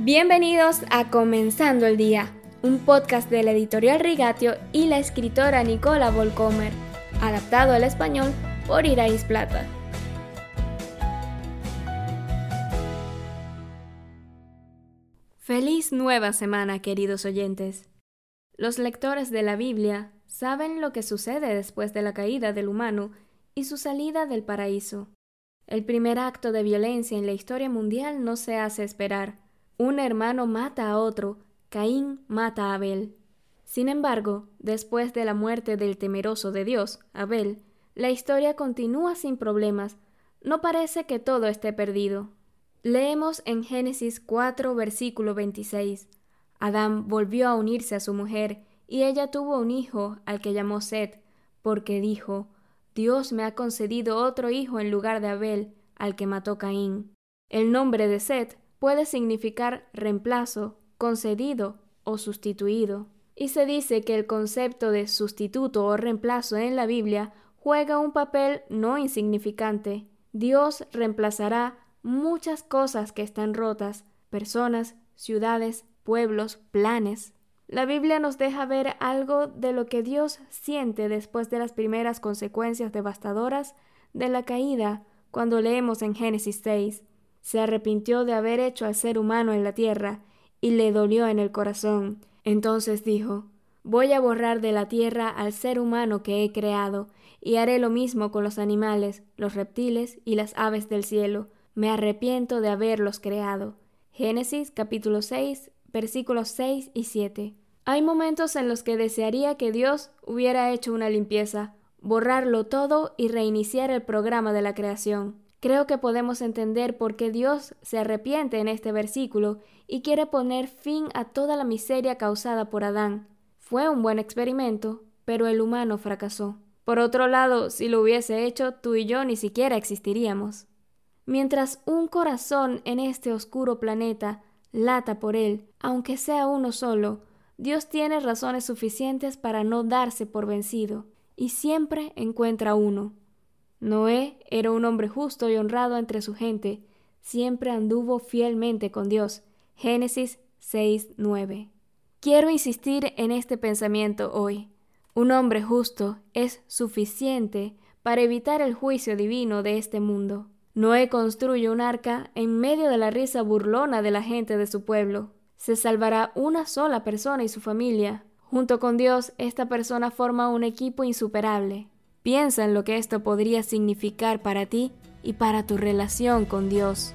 Bienvenidos a Comenzando el Día, un podcast de la editorial Rigatio y la escritora Nicola Volcomer, adaptado al español por Irais Plata. Feliz nueva semana, queridos oyentes. Los lectores de la Biblia saben lo que sucede después de la caída del humano y su salida del paraíso. El primer acto de violencia en la historia mundial no se hace esperar un hermano mata a otro, Caín mata a Abel. Sin embargo, después de la muerte del temeroso de Dios, Abel, la historia continúa sin problemas. No parece que todo esté perdido. Leemos en Génesis 4, versículo 26. Adán volvió a unirse a su mujer, y ella tuvo un hijo al que llamó Set, porque dijo, Dios me ha concedido otro hijo en lugar de Abel, al que mató Caín. El nombre de Set puede significar reemplazo, concedido o sustituido. Y se dice que el concepto de sustituto o reemplazo en la Biblia juega un papel no insignificante. Dios reemplazará muchas cosas que están rotas, personas, ciudades, pueblos, planes. La Biblia nos deja ver algo de lo que Dios siente después de las primeras consecuencias devastadoras de la caída cuando leemos en Génesis 6 se arrepintió de haber hecho al ser humano en la tierra, y le dolió en el corazón. Entonces dijo, Voy a borrar de la tierra al ser humano que he creado, y haré lo mismo con los animales, los reptiles y las aves del cielo. Me arrepiento de haberlos creado. Génesis capítulo 6, versículos 6 y 7. Hay momentos en los que desearía que Dios hubiera hecho una limpieza, borrarlo todo y reiniciar el programa de la creación. Creo que podemos entender por qué Dios se arrepiente en este versículo y quiere poner fin a toda la miseria causada por Adán. Fue un buen experimento, pero el humano fracasó. Por otro lado, si lo hubiese hecho, tú y yo ni siquiera existiríamos. Mientras un corazón en este oscuro planeta lata por él, aunque sea uno solo, Dios tiene razones suficientes para no darse por vencido, y siempre encuentra uno. Noé era un hombre justo y honrado entre su gente, siempre anduvo fielmente con Dios. Génesis 6:9. Quiero insistir en este pensamiento hoy. Un hombre justo es suficiente para evitar el juicio divino de este mundo. Noé construye un arca en medio de la risa burlona de la gente de su pueblo. Se salvará una sola persona y su familia. Junto con Dios, esta persona forma un equipo insuperable. Piensa en lo que esto podría significar para ti y para tu relación con Dios.